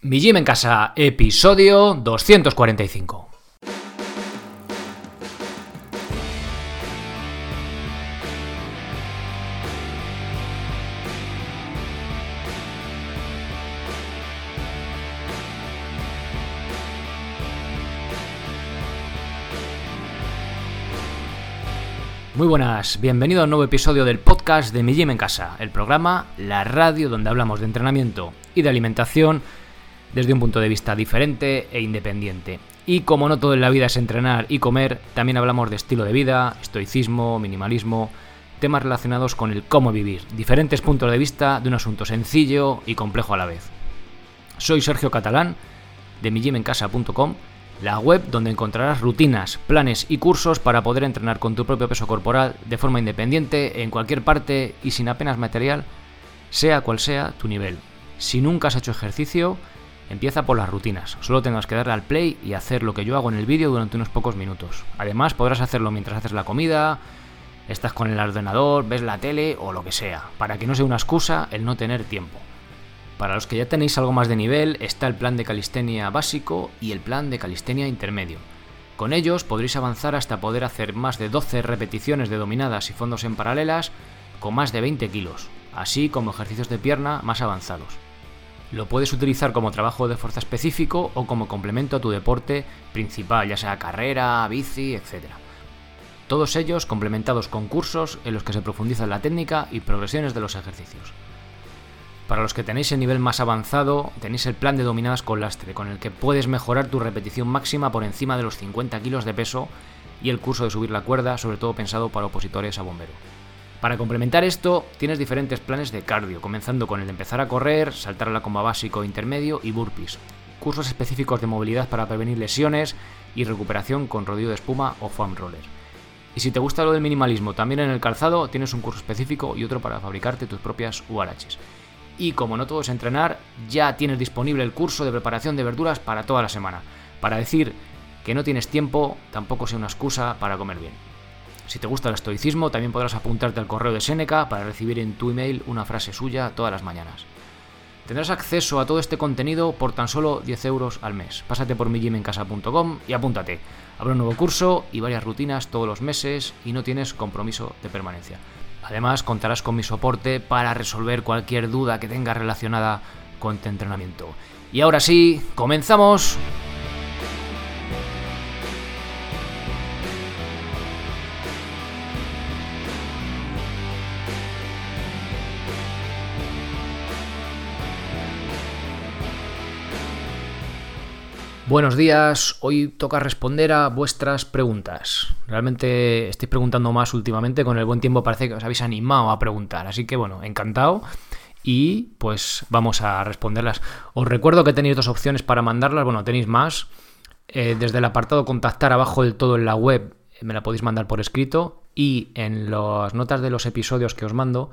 Mi Gym en Casa, episodio 245. Muy buenas, bienvenido a un nuevo episodio del podcast de Mi Gym en Casa, el programa, la radio donde hablamos de entrenamiento y de alimentación desde un punto de vista diferente e independiente. Y como no todo en la vida es entrenar y comer, también hablamos de estilo de vida, estoicismo, minimalismo, temas relacionados con el cómo vivir, diferentes puntos de vista de un asunto sencillo y complejo a la vez. Soy Sergio Catalán, de mijimencasa.com, la web donde encontrarás rutinas, planes y cursos para poder entrenar con tu propio peso corporal de forma independiente, en cualquier parte y sin apenas material, sea cual sea tu nivel. Si nunca has hecho ejercicio, Empieza por las rutinas, solo tendrás que darle al play y hacer lo que yo hago en el vídeo durante unos pocos minutos. Además podrás hacerlo mientras haces la comida, estás con el ordenador, ves la tele o lo que sea, para que no sea una excusa el no tener tiempo. Para los que ya tenéis algo más de nivel está el plan de calistenia básico y el plan de calistenia intermedio. Con ellos podréis avanzar hasta poder hacer más de 12 repeticiones de dominadas y fondos en paralelas con más de 20 kilos, así como ejercicios de pierna más avanzados. Lo puedes utilizar como trabajo de fuerza específico o como complemento a tu deporte principal, ya sea carrera, bici, etc. Todos ellos complementados con cursos en los que se profundiza la técnica y progresiones de los ejercicios. Para los que tenéis el nivel más avanzado, tenéis el plan de dominadas con lastre, con el que puedes mejorar tu repetición máxima por encima de los 50 kilos de peso y el curso de subir la cuerda, sobre todo pensado para opositores a bombero. Para complementar esto, tienes diferentes planes de cardio, comenzando con el empezar a correr, saltar a la comba básico, intermedio y burpees. Cursos específicos de movilidad para prevenir lesiones y recuperación con rodillo de espuma o foam roller. Y si te gusta lo del minimalismo, también en el calzado tienes un curso específico y otro para fabricarte tus propias URHs. Y como no todo es entrenar, ya tienes disponible el curso de preparación de verduras para toda la semana. Para decir que no tienes tiempo, tampoco sea una excusa para comer bien. Si te gusta el estoicismo, también podrás apuntarte al correo de Seneca para recibir en tu email una frase suya todas las mañanas. Tendrás acceso a todo este contenido por tan solo 10 euros al mes. Pásate por mijimencasa.com y apúntate. Habrá un nuevo curso y varias rutinas todos los meses y no tienes compromiso de permanencia. Además, contarás con mi soporte para resolver cualquier duda que tengas relacionada con tu entrenamiento. Y ahora sí, comenzamos. Buenos días, hoy toca responder a vuestras preguntas. Realmente estoy preguntando más últimamente, con el buen tiempo parece que os habéis animado a preguntar, así que bueno, encantado y pues vamos a responderlas. Os recuerdo que tenéis dos opciones para mandarlas, bueno, tenéis más. Eh, desde el apartado contactar abajo del todo en la web me la podéis mandar por escrito y en las notas de los episodios que os mando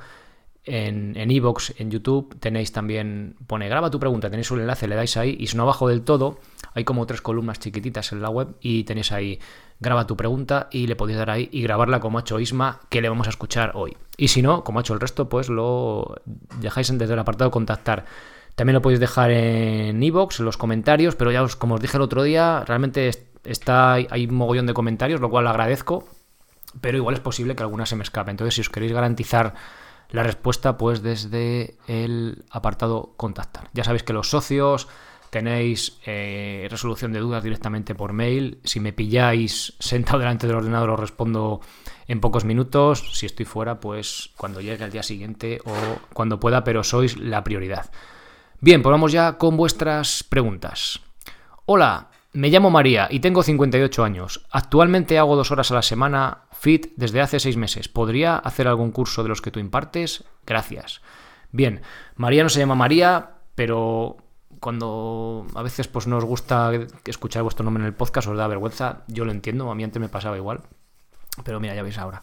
en Evox, en, YouTube, tenéis también, pone graba tu pregunta, tenéis un enlace, le dais ahí y si no abajo del todo hay como tres columnas chiquititas en la web y tenéis ahí graba tu pregunta y le podéis dar ahí y grabarla como ha hecho Isma que le vamos a escuchar hoy. Y si no, como ha hecho el resto, pues lo dejáis desde el apartado contactar. También lo podéis dejar en Evox, en los comentarios, pero ya os, como os dije el otro día, realmente está, hay un mogollón de comentarios, lo cual agradezco, pero igual es posible que alguna se me escape. Entonces, si os queréis garantizar la respuesta, pues desde el apartado contactar. Ya sabéis que los socios tenéis eh, resolución de dudas directamente por mail. Si me pilláis sentado delante del ordenador os respondo en pocos minutos. Si estoy fuera, pues cuando llegue el día siguiente o cuando pueda, pero sois la prioridad. Bien, pues vamos ya con vuestras preguntas. Hola, me llamo María y tengo 58 años. Actualmente hago dos horas a la semana fit desde hace seis meses. ¿Podría hacer algún curso de los que tú impartes? Gracias. Bien, María no se llama María, pero cuando a veces pues no os gusta escuchar vuestro nombre en el podcast, os da vergüenza, yo lo entiendo, a mí antes me pasaba igual, pero mira, ya veis ahora.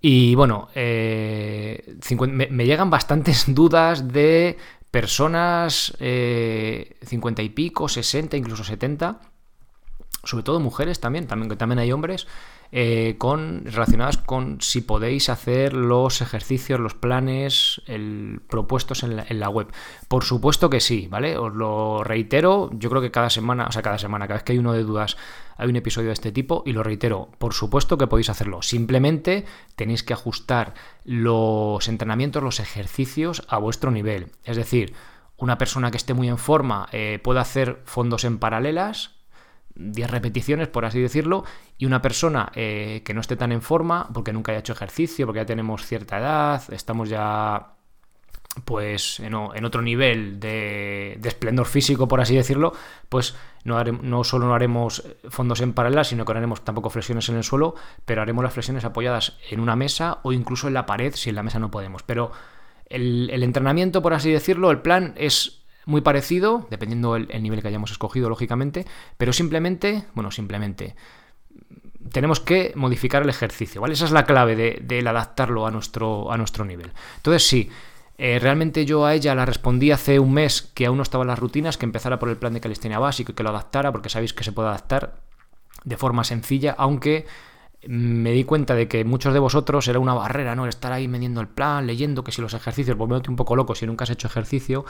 Y bueno, eh, me, llegan bastantes dudas de personas eh, 50 y pico, 60, incluso 70, sobre todo mujeres también, también también hay hombres, eh, con, relacionadas con si podéis hacer los ejercicios, los planes el, propuestos en la, en la, web. Por supuesto que sí, ¿vale? Os lo reitero, yo creo que cada semana, o sea, cada semana, cada vez que hay uno de dudas, hay un episodio de este tipo y lo reitero, por supuesto que podéis hacerlo. Simplemente tenéis que ajustar los entrenamientos, los ejercicios a vuestro nivel. Es decir, una persona que esté muy en forma eh, puede hacer fondos en paralelas, 10 repeticiones, por así decirlo, y una persona eh, que no esté tan en forma, porque nunca haya hecho ejercicio, porque ya tenemos cierta edad, estamos ya pues en, otro nivel de, esplendor físico, por así decirlo, pues no, solo no haremos fondos en paralela, sino que no haremos tampoco flexiones en el suelo, pero haremos las flexiones apoyadas en una mesa o incluso en la pared si en la mesa no podemos. Pero el entrenamiento, por así decirlo, el plan es muy parecido, dependiendo el, nivel que hayamos escogido, lógicamente, pero simplemente, bueno, simplemente tenemos que modificar el ejercicio, ¿vale? Esa es la clave de, adaptarlo a nuestro, a nuestro nivel. Entonces, sí, eh, realmente yo a ella la respondí hace un mes que aún no estaban las rutinas, que empezara por el plan de calistenia básico y que lo adaptara, porque sabéis que se puede adaptar de forma sencilla, aunque me di cuenta de que muchos de vosotros era una barrera, ¿no? El estar ahí midiendo el plan, leyendo que si los ejercicios, volviéndote un poco loco si nunca has hecho ejercicio,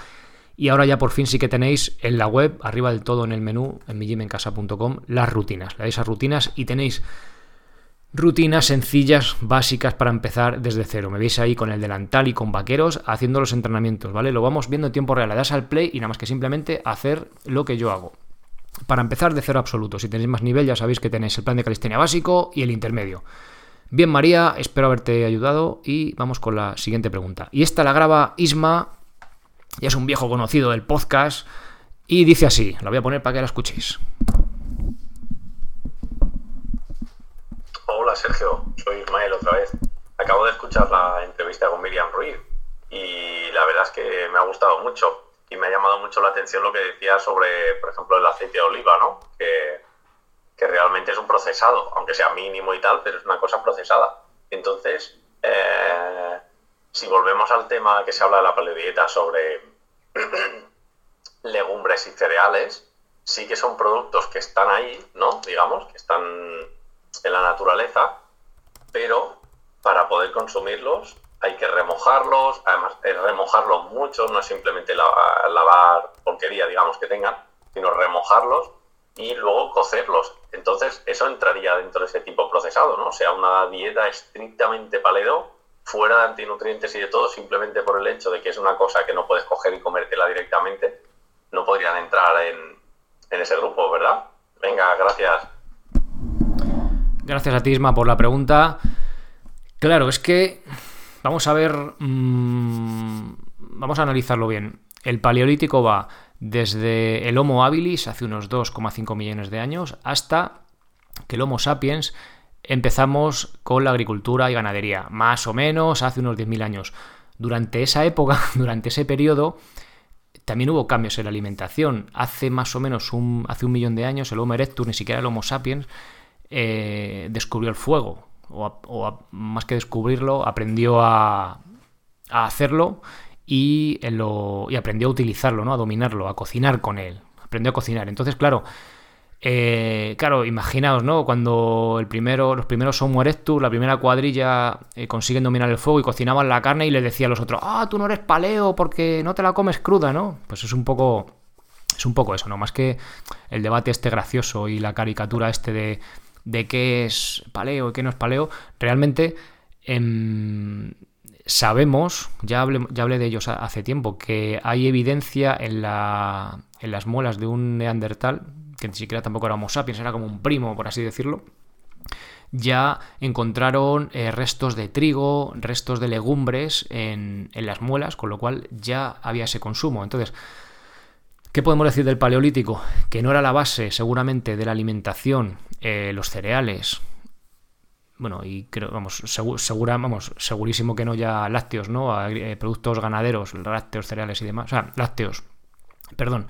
y ahora ya por fin sí que tenéis en la web, arriba del todo en el menú, en mijimencasa.com, las rutinas. Le dais a rutinas y tenéis rutinas sencillas, básicas para empezar desde cero. Me veis ahí con el delantal y con vaqueros haciendo los entrenamientos, ¿vale? Lo vamos viendo en tiempo real. Le das al play y nada más que simplemente hacer lo que yo hago. Para empezar de cero absoluto. Si tenéis más nivel ya sabéis que tenéis el plan de calistenia básico y el intermedio. Bien María, espero haberte ayudado y vamos con la siguiente pregunta. Y esta la graba Isma ya es un viejo conocido del podcast, y dice así, lo voy a poner para que la escuchéis. Hola Sergio, soy Ismael otra vez. Acabo de escuchar la entrevista con Miriam Ruiz y la verdad es que me ha gustado mucho y me ha llamado mucho la atención lo que decía sobre, por ejemplo, el aceite de oliva, ¿no? Que, que realmente es un procesado, aunque sea mínimo y tal, pero es una cosa procesada. Entonces, eh, si volvemos al tema que se habla de la paleodieta sobre legumbres y cereales, sí que son productos que están ahí, ¿no? Digamos, que están en la naturaleza, pero para poder consumirlos hay que remojarlos, además remojarlos mucho, no es simplemente lavar porquería, digamos, que tengan, sino remojarlos y luego cocerlos. Entonces, eso entraría dentro de ese tipo procesado, ¿no? O sea, una dieta estrictamente paleo fuera de antinutrientes y de todo, simplemente por el hecho de que es una cosa que no puedes coger y comértela directamente, no podrían entrar en, ese grupo, ¿verdad? Venga, gracias. Gracias a ti, Isma, por la pregunta. Claro, es que vamos a ver, mmm, vamos a analizarlo bien. El paleolítico va desde el Homo habilis hace unos 2,5 millones de años hasta que el Homo sapiens empezamos con la agricultura y ganadería, más o menos hace unos 10.000 años. Durante esa época, durante ese periodo, también hubo cambios en la alimentación. Hace más o menos un, hace un millón de años, el Homo erectus, ni siquiera el Homo sapiens, eh, descubrió el fuego. O, más que descubrirlo, aprendió a, hacerlo y, y aprendió a utilizarlo, ¿no? a dominarlo, a cocinar con él. Aprendió a cocinar. Entonces, claro, eh, claro, imaginaos, ¿no? Cuando el primero, los primeros Homo erectus, la primera cuadrilla, eh, consiguen dominar el fuego y cocinaban la carne y le decía a los otros, ah, tú no eres paleo porque no te la comes cruda, ¿no? Pues es un poco. Es un poco eso, ¿no? Más que el debate este gracioso y la caricatura este de, de qué es paleo y qué no es paleo, realmente em, sabemos, ya hablé, ya hablé de ellos hace tiempo, que hay evidencia en, la, en las muelas de un neandertal, que ni siquiera tampoco era Homo sapiens, era como un primo, por así decirlo, ya encontraron eh, restos de trigo, restos de legumbres en, las muelas, con lo cual ya había ese consumo. Entonces, ¿qué podemos decir del paleolítico? Que no era la base, seguramente, de la alimentación, eh, los cereales. Bueno, y creo, vamos, segura, vamos, segurísimo que no ya lácteos, ¿no? Eh, productos ganaderos, lácteos, cereales y demás. O sea, lácteos, perdón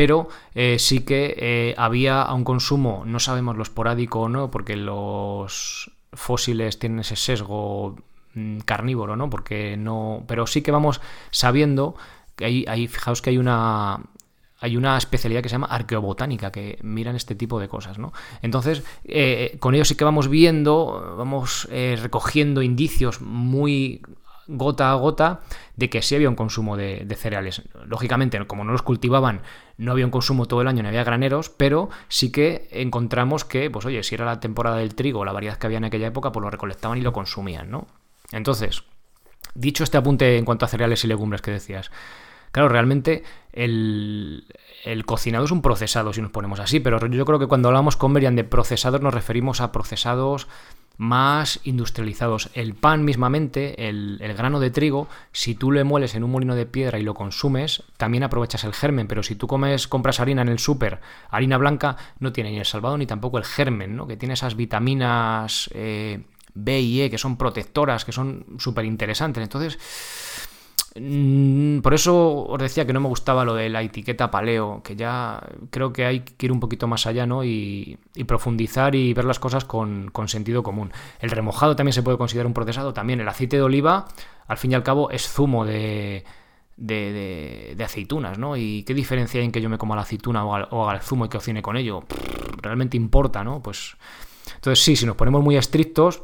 pero eh, sí que eh, había un consumo, no sabemos lo esporádico o no, porque los fósiles tienen ese sesgo mm, carnívoro, ¿no? Porque no. Pero sí que vamos sabiendo que hay, fijaos que hay una. hay una especialidad que se llama arqueobotánica, que miran este tipo de cosas, ¿no? Entonces, eh, con ello sí que vamos viendo, vamos recogiendo indicios muy gota a gota de que sí había un consumo de, cereales. Lógicamente, como no los cultivaban, no había un consumo todo el año, ni había graneros, pero sí que encontramos que, pues oye, si era la temporada del trigo, la variedad que había en aquella época, pues lo recolectaban y lo consumían, ¿no? Entonces, dicho este apunte en cuanto a cereales y legumbres que decías, Claro, realmente el, cocinado es un procesado, si nos ponemos así, pero yo creo que cuando hablamos con Merian de procesados nos referimos a procesados más industrializados. El pan mismamente, el, grano de trigo, si tú le mueles en un molino de piedra y lo consumes, también aprovechas el germen, pero si tú comes, compras harina en el súper, harina blanca, no tiene ni el salvado ni tampoco el germen, ¿no? que tiene esas vitaminas eh, B y E que son protectoras, que son súper interesantes. Entonces, por eso os decía que no me gustaba lo de la etiqueta paleo, que ya creo que hay que ir un poquito más allá, ¿no? Y, profundizar y ver las cosas con, sentido común. El remojado también se puede considerar un procesado, también el aceite de oliva, al fin y al cabo, es zumo de, de, aceitunas, ¿no? ¿Y qué diferencia hay en que yo me coma la aceituna o haga el zumo y cocine con ello? realmente importa, ¿no? Pues entonces sí, si nos ponemos muy estrictos,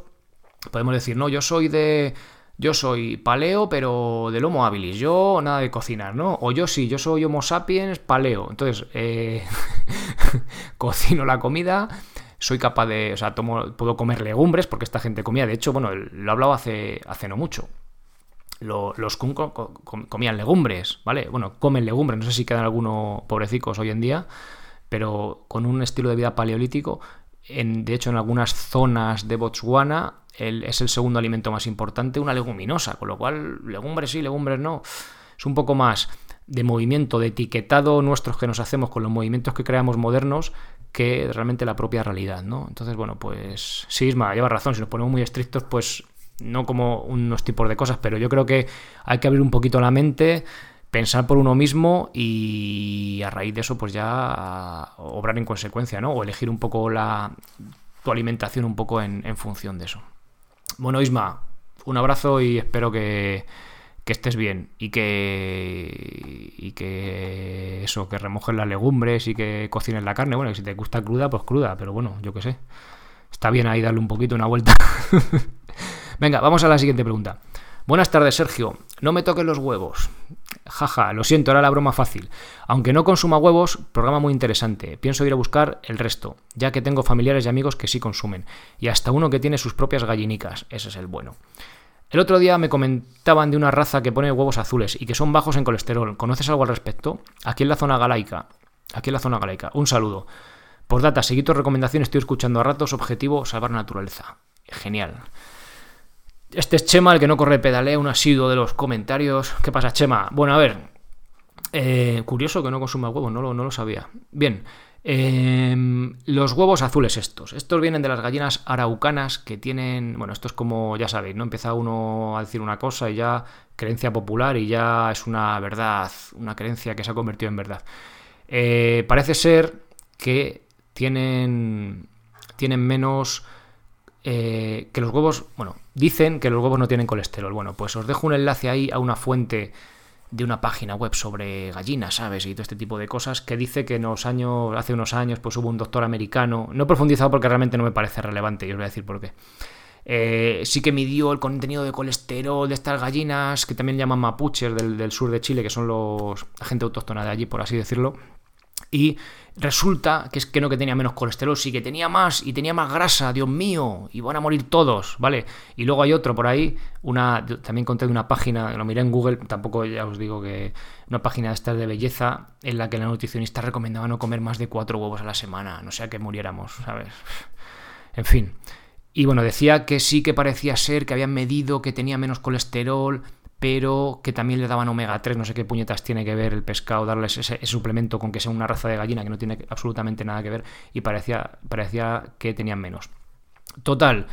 podemos decir, no, yo soy de yo soy paleo, pero del Homo habilis. Yo nada de cocinar, ¿no? O yo sí, yo soy Homo sapiens paleo. Entonces, eh, cocino la comida, soy capaz de. O sea, puedo comer legumbres, porque esta gente comía. De hecho, bueno, lo he hablado hace, hace no mucho. los kun comían legumbres, ¿vale? Bueno, comen legumbres. No sé si quedan algunos pobrecicos hoy en día, pero con un estilo de vida paleolítico. En, de hecho, en algunas zonas de Botswana es el segundo alimento más importante, una leguminosa, con lo cual legumbres sí, legumbres no. Es un poco más de movimiento, de etiquetado nuestros que nos hacemos con los movimientos que creamos modernos que realmente la propia realidad, ¿no? Entonces, bueno, pues sí, Isma, lleva razón, si nos ponemos muy estrictos, pues no como unos tipos de cosas, pero yo creo que hay que abrir un poquito la mente, pensar por uno mismo y a raíz de eso, pues ya obrar en consecuencia, ¿no? O elegir un poco la tu alimentación un poco en función de eso. Bueno, Isma, un abrazo y espero que, estés bien y que y que eso, que remojes las legumbres y que cocines la carne. Bueno, que si te gusta cruda, pues cruda, pero bueno, yo qué sé. Está bien ahí darle un poquito una vuelta. Venga, vamos a la siguiente pregunta. Buenas tardes, Sergio. No me toques los huevos. Jaja, lo siento, era la broma fácil. Aunque no consuma huevos, programa muy interesante. Pienso ir a buscar el resto, ya que tengo familiares y amigos que sí consumen. Y hasta uno que tiene sus propias gallinicas. Ese es el bueno. El otro día me comentaban de una raza que pone huevos azules y que son bajos en colesterol. ¿Conoces algo al respecto? Aquí en la zona galaica. Aquí en la zona galaica. Un saludo. Por data, seguí tu recomendación, estoy escuchando a ratos. Objetivo, salvar naturaleza. Genial. Este es Chema, el que no corre pedalea, un asiduo de los comentarios. ¿Qué pasa, Chema? Bueno, a ver. Eh, curioso que no consuma huevos, no lo, no lo sabía. Bien. Em, los huevos azules estos. Estos vienen de las gallinas araucanas que tienen... Bueno, esto es como, ya sabéis, ¿no? Empieza uno a decir una cosa y ya creencia popular y ya es una verdad, una creencia que se ha convertido en verdad. Eh, parece ser que tienen, tienen menos eh, que los huevos, bueno, dicen que los huevos no tienen colesterol. Bueno, pues os dejo un enlace ahí a una fuente de una página web sobre gallinas, ¿sabes? Y todo este tipo de cosas, que dice que en los años, hace unos años, pues hubo un doctor americano, no he profundizado porque realmente no me parece relevante, y os voy a decir por qué. Eh, sí que midió el contenido de colesterol de estas gallinas, que también llaman mapuches del, del sur de Chile, que son los gente autóctona de allí, por así decirlo. Y resulta que es que no que tenía menos colesterol, sí que tenía más y tenía más grasa, Dios mío, y van a morir todos, ¿vale? Y luego hay otro por ahí, una también conté de una página, lo miré en Google, tampoco ya os digo que una página de estas de belleza en la que la nutricionista recomendaba no comer más de cuatro huevos a la semana, no sea que muriéramos, ¿sabes? En fin. Y bueno, decía que sí que parecía ser que habían medido que tenía menos colesterol, pero que también le daban omega 3, no sé qué puñetas tiene que ver el pescado, darles ese, suplemento con que sea una raza de gallina que no tiene absolutamente nada que ver y parecía, parecía que tenían menos. Total,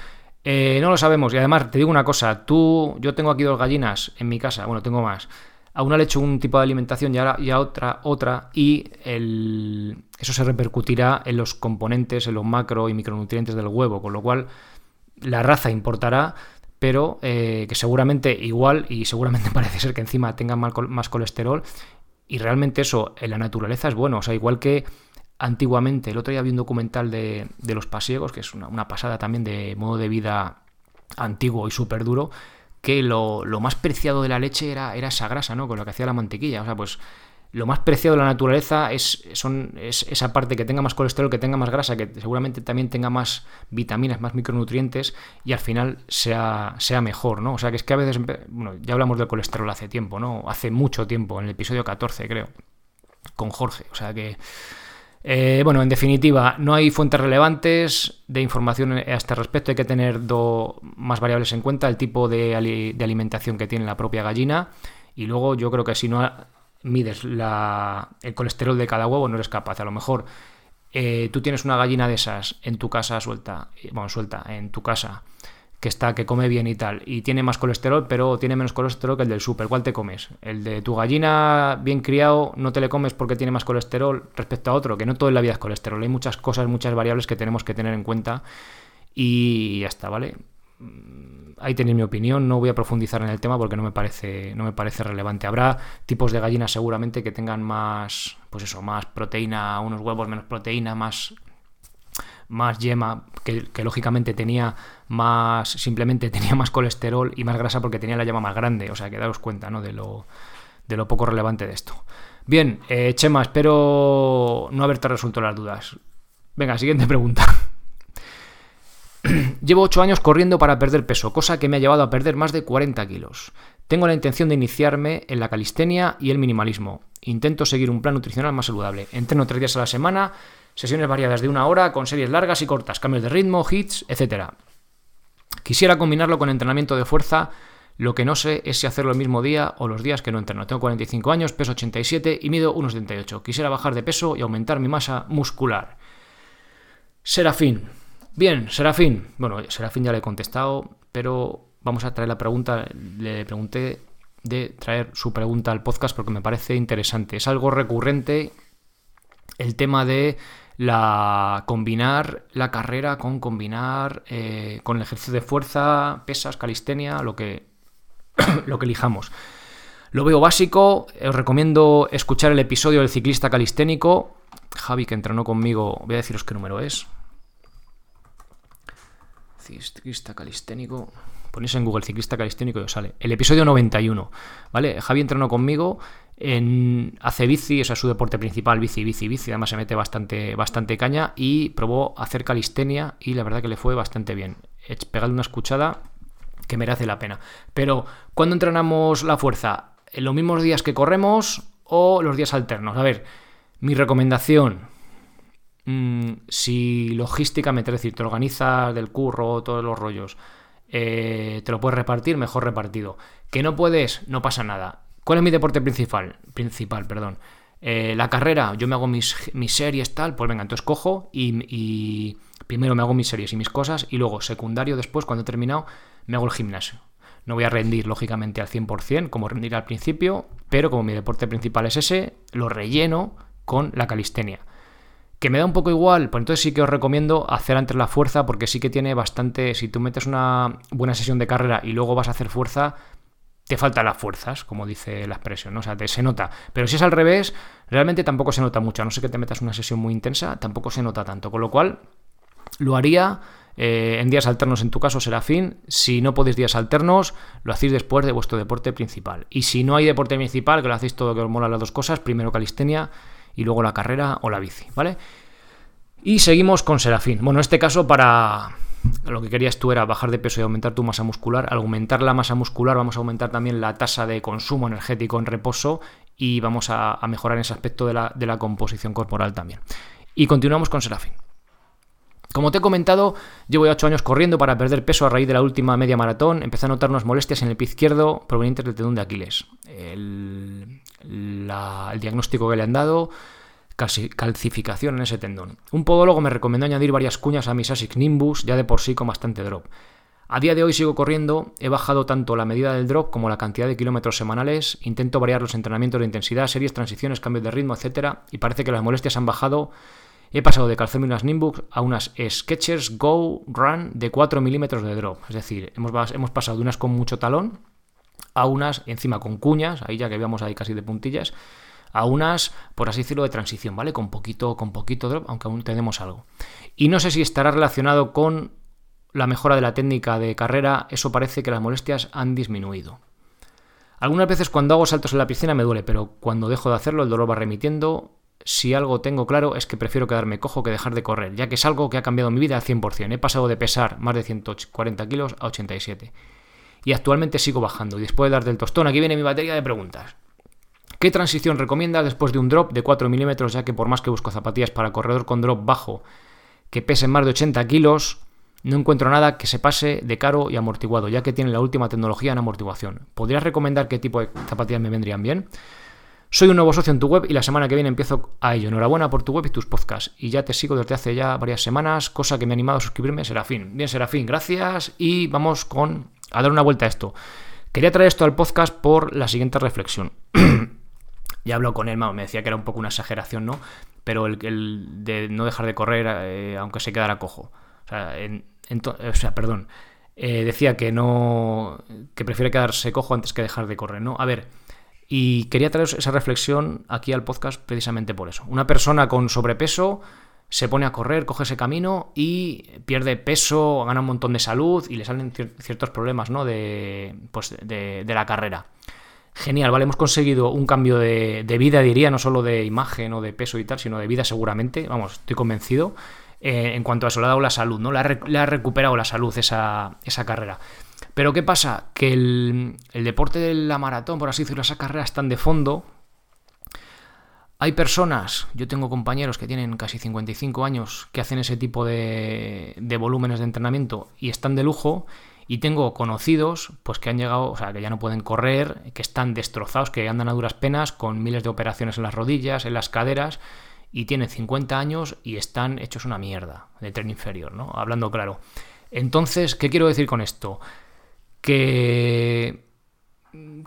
eh, no lo sabemos y además te digo una cosa, tú, yo tengo aquí dos gallinas en mi casa, bueno, tengo más. A una le echo un tipo de alimentación y a, otra otra y eso se repercutirá en los componentes, en los macro y micronutrientes del huevo, con lo cual la raza importará pero eh, que seguramente igual y seguramente parece ser que encima tengan más colesterol y realmente eso en la naturaleza es bueno. O sea, igual que antiguamente, el otro día había un documental de, los pasiegos, que es una, pasada también de modo de vida antiguo y súper duro, que lo, más preciado de la leche era, era esa grasa, ¿no? Con lo que hacía la mantequilla. O sea, pues lo más preciado de la naturaleza es, son, es esa parte que tenga más colesterol, que tenga más grasa, que seguramente también tenga más vitaminas, más micronutrientes y al final sea, sea mejor, ¿no? O sea, que es que a veces, bueno, ya hablamos del colesterol hace tiempo, ¿no? Hace mucho tiempo, en el episodio 14 creo, con Jorge. O sea que eh, bueno, en definitiva, no hay fuentes relevantes de información a este respecto. Hay que tener más variables en cuenta, el tipo de, alimentación que tiene la propia gallina. Y luego yo creo que si no mides el colesterol de cada huevo, no eres capaz. A lo mejor eh, tú tienes una gallina de esas en tu casa suelta, bueno, suelta, en tu casa que está, que come bien y tal, y tiene más colesterol, pero tiene menos colesterol que el del súper. ¿Cuál te comes? El de tu gallina bien criado no te le comes porque tiene más colesterol respecto a otro, que no todo en la vida es colesterol. Hay muchas cosas, muchas variables que tenemos que tener en cuenta y ya está, ¿vale? Ahí tenéis mi opinión, no voy a profundizar en el tema porque no me parece, no me parece relevante. Habrá tipos de gallinas seguramente que tengan más, pues eso, más proteína, unos huevos menos proteína, más más yema, que, lógicamente tenía más, simplemente tenía más colesterol y más grasa porque tenía la yema más grande. O sea, que daros cuenta ¿no? de, lo, de lo poco relevante de esto. Bien, eh, Chema, espero no haberte resuelto las dudas. Venga, siguiente pregunta. Llevo 8 años corriendo para perder peso, cosa que me ha llevado a perder más de 40 kilos. Tengo la intención de iniciarme en la calistenia y el minimalismo. Intento seguir un plan nutricional más saludable. Entreno 3 días a la semana sesiones variadas de una hora con series largas y cortas, cambios de ritmo, hits, etc. Quisiera combinarlo con entrenamiento de fuerza, lo que no sé es si hacerlo el mismo día o los días que no entreno. Tengo 45 años, peso 87 y mido 1,78. Quisiera bajar de peso y aumentar mi masa muscular. Serafín. Bien, Serafín. Bueno, Serafín ya le he contestado, pero vamos a traer la pregunta. Le pregunté de traer su pregunta al podcast porque me parece interesante. Es algo recurrente el tema de la combinar la carrera con combinar eh, con el ejercicio de fuerza, pesas, calistenia, lo que, lo que elijamos. Lo veo básico, os recomiendo escuchar el episodio del ciclista calisténico. Javi, que entrenó conmigo, voy a deciros qué número es. Ciclista calisténico. Ponéis en Google ciclista calisténico y os sale. El episodio 91. ¿Vale? Javi entrenó conmigo en, hace bici, o sea, su deporte principal, bici, bici, bici, además se mete bastante, bastante caña y probó hacer calistenia y la verdad que le fue bastante bien. Pegarle una escuchada que merece la pena. Pero, ¿cuándo entrenamos la fuerza? ¿En los mismos días que corremos o los días alternos? A ver, mi recomendación, mm, si logísticamente, es decir, te organizas del curro, todos los rollos, eh, te lo puedes repartir, mejor repartido. Que no puedes, no pasa nada ¿Cuál es mi deporte principal? Principal, perdón. Eh, la carrera, yo me hago mis, series, tal, pues venga, entonces cojo y, primero me hago mis series y mis cosas y luego secundario después, cuando he terminado, me hago el gimnasio. No voy a rendir, lógicamente, al 100%, como rendir al principio, pero como mi deporte principal es ese, lo relleno con la calistenia. Que me da un poco igual, pues entonces sí que os recomiendo hacer antes la fuerza, porque sí que tiene bastante, si tú metes una buena sesión de carrera y luego vas a hacer fuerza, te faltan las fuerzas, como dice la expresión, ¿no? O sea, te, se nota. Pero si es al revés, realmente tampoco se nota mucho. A no ser que te metas una sesión muy intensa, tampoco se nota tanto. Con lo cual, lo haría eh, en días alternos, en tu caso será fin. Si no podéis días alternos, lo hacéis después de vuestro deporte principal. Y si no hay deporte principal, que lo hacéis todo que os mola las dos cosas, primero calistenia y luego la carrera o la bici, ¿vale? Y seguimos con Serafín. Bueno, en este caso para lo que querías tú era bajar de peso y aumentar tu masa muscular. Al aumentar la masa muscular vamos a aumentar también la tasa de consumo energético en reposo y vamos a, mejorar ese aspecto de la, composición corporal también. Y continuamos con Serafín. Como te he comentado, llevo ya 8 años corriendo para perder peso a raíz de la última media maratón. Empecé a notar unas molestias en el pie izquierdo provenientes del tendón de Aquiles. el diagnóstico que le han dado calcificación en ese tendón. Un podólogo me recomendó añadir varias cuñas a mis ASIC Nimbus, ya de por sí con bastante drop. A día de hoy sigo corriendo, he bajado tanto la medida del drop como la cantidad de kilómetros semanales, intento variar los entrenamientos de intensidad, series, transiciones, cambios de ritmo, etc. Y parece que las molestias han bajado. He pasado de calzarme unas Nimbus a unas Sketchers Go Run de 4 milímetros de drop. Es decir, hemos, hemos pasado de unas con mucho talón a unas encima con cuñas, ahí ya que veamos ahí casi de puntillas, a unas, por así decirlo, de transición, ¿vale? Con poquito, con poquito drop, aunque aún tenemos algo. Y no sé si estará relacionado con la mejora de la técnica de carrera, eso parece que las molestias han disminuido. Algunas veces cuando hago saltos en la piscina me duele, pero cuando dejo de hacerlo el dolor va remitiendo. Si algo tengo claro es que prefiero quedarme cojo que dejar de correr, ya que es algo que ha cambiado mi vida al 100%. He pasado de pesar más de 140 kilos a 87. Y actualmente sigo bajando. Y después de dar del tostón, aquí viene mi batería de preguntas. ¿Qué transición recomiendas después de un drop de 4 milímetros, ya que por más que busco zapatillas para corredor con drop bajo que pesen más de 80 kilos, no encuentro nada que se pase de caro y amortiguado, ya que tiene la última tecnología en amortiguación. ¿Podrías recomendar qué tipo de zapatillas me vendrían bien? Soy un nuevo socio en tu web y la semana que viene empiezo a ello. Enhorabuena por tu web y tus podcasts. Y ya te sigo desde hace ya varias semanas, cosa que me ha animado a suscribirme, Serafín. Bien, Serafín, gracias. Y vamos con a dar una vuelta a esto. Quería traer esto al podcast por la siguiente reflexión. ya hablo con él, me decía que era un poco una exageración, ¿no? Pero el, de no dejar de correr eh, aunque se quedara cojo. O sea, en, o sea, perdón, eh, decía que no, que prefiere quedarse cojo antes que dejar de correr, ¿no? A ver, y quería traer esa reflexión aquí al podcast precisamente por eso. Una persona con sobrepeso se pone a correr, coge ese camino y pierde peso, gana un montón de salud y le salen ciertos problemas, ¿no? De, pues, de, la carrera. Genial, ¿vale? Hemos conseguido un cambio de, vida, diría, no solo de imagen o de peso y tal, sino de vida seguramente, vamos, estoy convencido. Eh, en cuanto a eso, le ha dado la salud, ¿no? Le ha, recuperado la salud esa, carrera. Pero ¿qué pasa? Que el, deporte de la maratón, por así decirlo, esas carreras están de fondo. Hay personas, yo tengo compañeros que tienen casi 55 años que hacen ese tipo de, volúmenes de entrenamiento y están de lujo. Y tengo conocidos, pues que han llegado, o sea, que ya no pueden correr, que están destrozados, que andan a duras penas, con miles de operaciones en las rodillas, en las caderas, y tienen 50 años y están hechos una mierda de tren inferior, ¿no? Hablando claro. Entonces, ¿qué quiero decir con esto? Que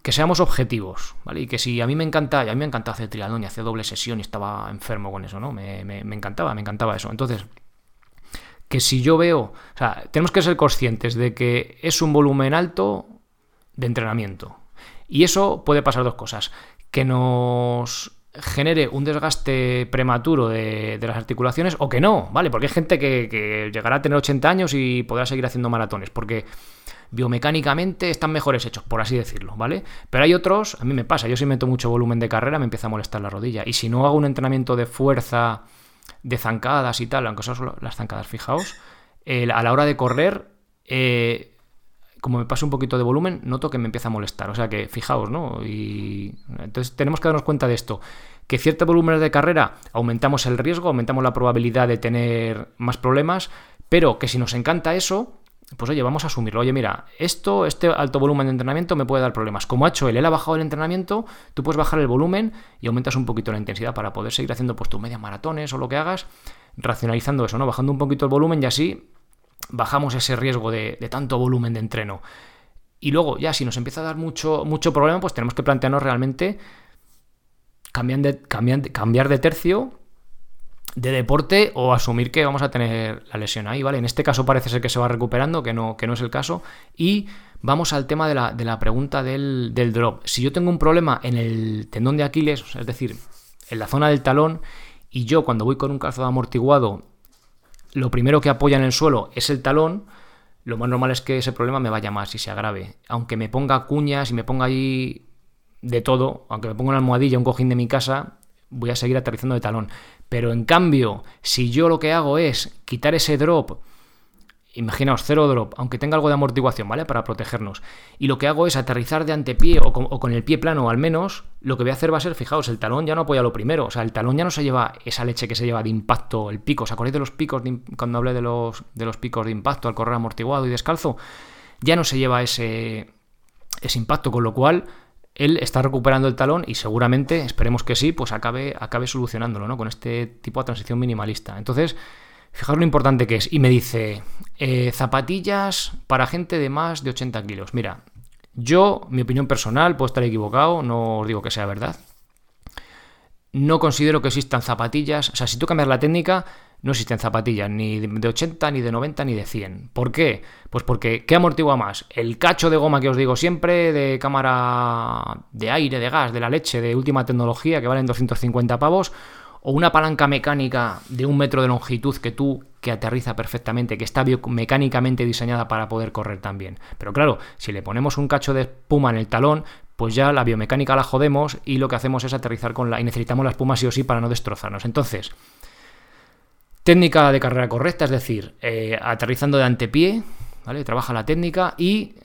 que seamos objetivos, ¿vale? Y que si a mí me encanta, a mí me encanta hacer triatlón y hacer doble sesión y estaba enfermo con eso, ¿no? Me, me, encantaba, me encantaba eso. Entonces, que si yo veo, o sea, tenemos que ser conscientes de que es un volumen alto de entrenamiento. Y eso puede pasar dos cosas. Que nos genere un desgaste prematuro de, las articulaciones o que no, ¿vale? Porque hay gente que, llegará a tener 80 años y podrá seguir haciendo maratones, porque biomecánicamente están mejores hechos, por así decirlo, ¿vale? Pero hay otros, a mí me pasa, yo si meto mucho volumen de carrera me empieza a molestar la rodilla, y si no hago un entrenamiento de fuerza, de zancadas y tal, aunque son las zancadas, fijaos, a la hora de correr... Eh, como me pasa un poquito de volumen, noto que me empieza a molestar. O sea que fijaos, ¿no? Y entonces tenemos que darnos cuenta de esto. Que ciertos volúmenes de carrera aumentamos el riesgo, aumentamos la probabilidad de tener más problemas, pero que si nos encanta eso, pues oye, vamos a asumirlo. Oye, mira, esto, este alto volumen de entrenamiento me puede dar problemas. Como ha hecho él, él ha bajado el entrenamiento, tú puedes bajar el volumen y aumentas un poquito la intensidad para poder seguir haciendo pues tus media maratones o lo que hagas, racionalizando eso, ¿no? Bajando un poquito el volumen y así bajamos ese riesgo de, tanto volumen de entreno. Y luego, ya si nos empieza a dar mucho, mucho problema, pues tenemos que plantearnos realmente cambiar de, cambiar de tercio de deporte o asumir que vamos a tener la lesión ahí, ¿vale? En este caso parece ser que se va recuperando, que no, que no es el caso. Y vamos al tema de la, de la pregunta del, del, drop. Si yo tengo un problema en el tendón de Aquiles, es decir, en la zona del talón, y yo cuando voy con un calzado amortiguado lo primero que apoya en el suelo es el talón, lo más normal es que ese problema me vaya más y se agrave. Aunque me ponga cuñas y me ponga ahí de todo, aunque me ponga una almohadilla, un cojín de mi casa, voy a seguir aterrizando de talón. Pero en cambio, si yo lo que hago es quitar ese drop Imaginaos, cero drop, aunque tenga algo de amortiguación, ¿vale? Para protegernos. Y lo que hago es aterrizar de antepié o con, el pie plano, al menos, lo que voy a hacer va a ser, fijaos, el talón ya no apoya lo primero. O sea, el talón ya no se lleva esa leche que se lleva de impacto, el pico. ¿Os acordáis de los picos cuando hablé de los, de los picos de impacto al correr amortiguado y descalzo? Ya no se lleva ese, ese impacto, con lo cual él está recuperando el talón y seguramente, esperemos que sí, pues acabe, acabe solucionándolo, ¿no? Con este tipo de transición minimalista. Entonces, Fijaos lo importante que es. Y me dice, eh, zapatillas para gente de más de 80 kilos. Mira, yo, mi opinión personal, puedo estar equivocado, no os digo que sea verdad. No considero que existan zapatillas. O sea, si tú cambias la técnica, no existen zapatillas ni de 80, ni de 90, ni de 100. ¿Por qué? Pues porque ¿qué amortigua más? El cacho de goma que os digo siempre, de cámara de aire, de gas, de la leche, de última tecnología, que valen 250 pavos, o una palanca mecánica de un metro de longitud que tú que aterriza perfectamente, que está mecánicamente diseñada para poder correr también. Pero claro, si le ponemos un cacho de espuma en el talón, pues ya la biomecánica la jodemos y lo que hacemos es aterrizar con la... y necesitamos la espuma sí o sí para no destrozarnos. Entonces, técnica de carrera correcta, es decir, eh, aterrizando de antepié, ¿vale? Trabaja la técnica y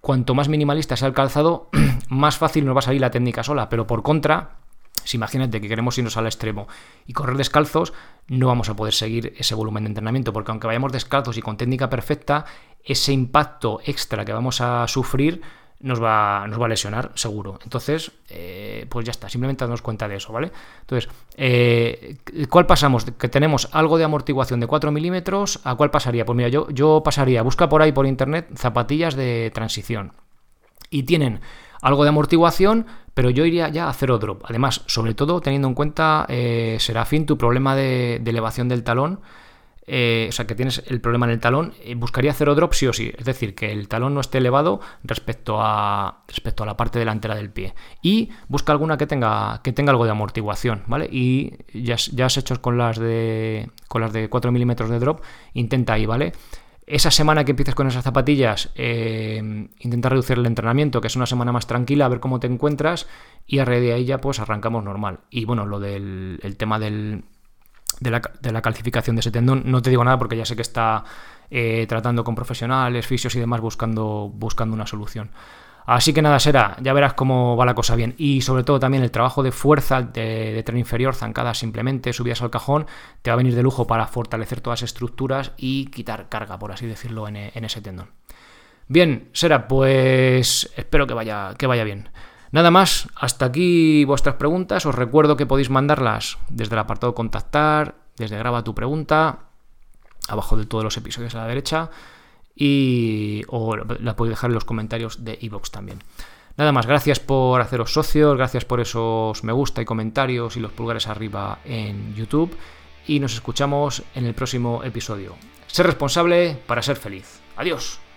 cuanto más minimalista sea el calzado, más fácil nos va a salir la técnica sola, pero por contra si imagínate que queremos irnos al extremo y correr descalzos, no vamos a poder seguir ese volumen de entrenamiento, porque aunque vayamos descalzos y con técnica perfecta, ese impacto extra que vamos a sufrir nos va, nos va a lesionar, seguro. Entonces, eh, pues ya está, simplemente darnos cuenta de eso, ¿vale? Entonces, eh, ¿cuál pasamos? Que tenemos algo de amortiguación de 4 milímetros, ¿a cuál pasaría? Pues mira, yo, yo pasaría, busca por ahí por internet zapatillas de transición. Y tienen algo de amortiguación, pero yo iría ya a cero drop. Además, sobre todo teniendo en cuenta, eh, Serafín, tu problema de, elevación del talón. Eh, o sea, que tienes el problema en el talón, eh, buscaría cero drop sí o sí. Es decir, que el talón no esté elevado respecto a, respecto a la parte delantera del pie. Y busca alguna que tenga, que tenga algo de amortiguación, ¿vale? Y ya, ya has hecho con las de, con las de 4 milímetros de drop, intenta ahí, ¿vale? esa semana que empieces con esas zapatillas, eh, intenta reducir el entrenamiento, que es una semana más tranquila, a ver cómo te encuentras y a raíz de ahí ya pues arrancamos normal. Y bueno, lo del tema del, de, la, calcificación de ese tendón, no te digo nada porque ya sé que está eh, tratando con profesionales, fisios y demás buscando, buscando una solución. Así que nada, será, ya verás cómo va la cosa bien. Y sobre todo también el trabajo de fuerza de, tren inferior, zancadas simplemente, subidas al cajón, te va a venir de lujo para fortalecer todas las estructuras y quitar carga, por así decirlo, en, ese tendón. Bien, será, pues espero que vaya, que vaya bien. Nada más, hasta aquí vuestras preguntas. Os recuerdo que podéis mandarlas desde el apartado contactar, desde graba tu pregunta, abajo de todos los episodios a la derecha y o la podéis dejar en los comentarios de iVoox también. Nada más, gracias por haceros socios, gracias por esos me gusta y comentarios y los pulgares arriba en YouTube y nos escuchamos en el próximo episodio. Ser responsable para ser feliz. Adiós.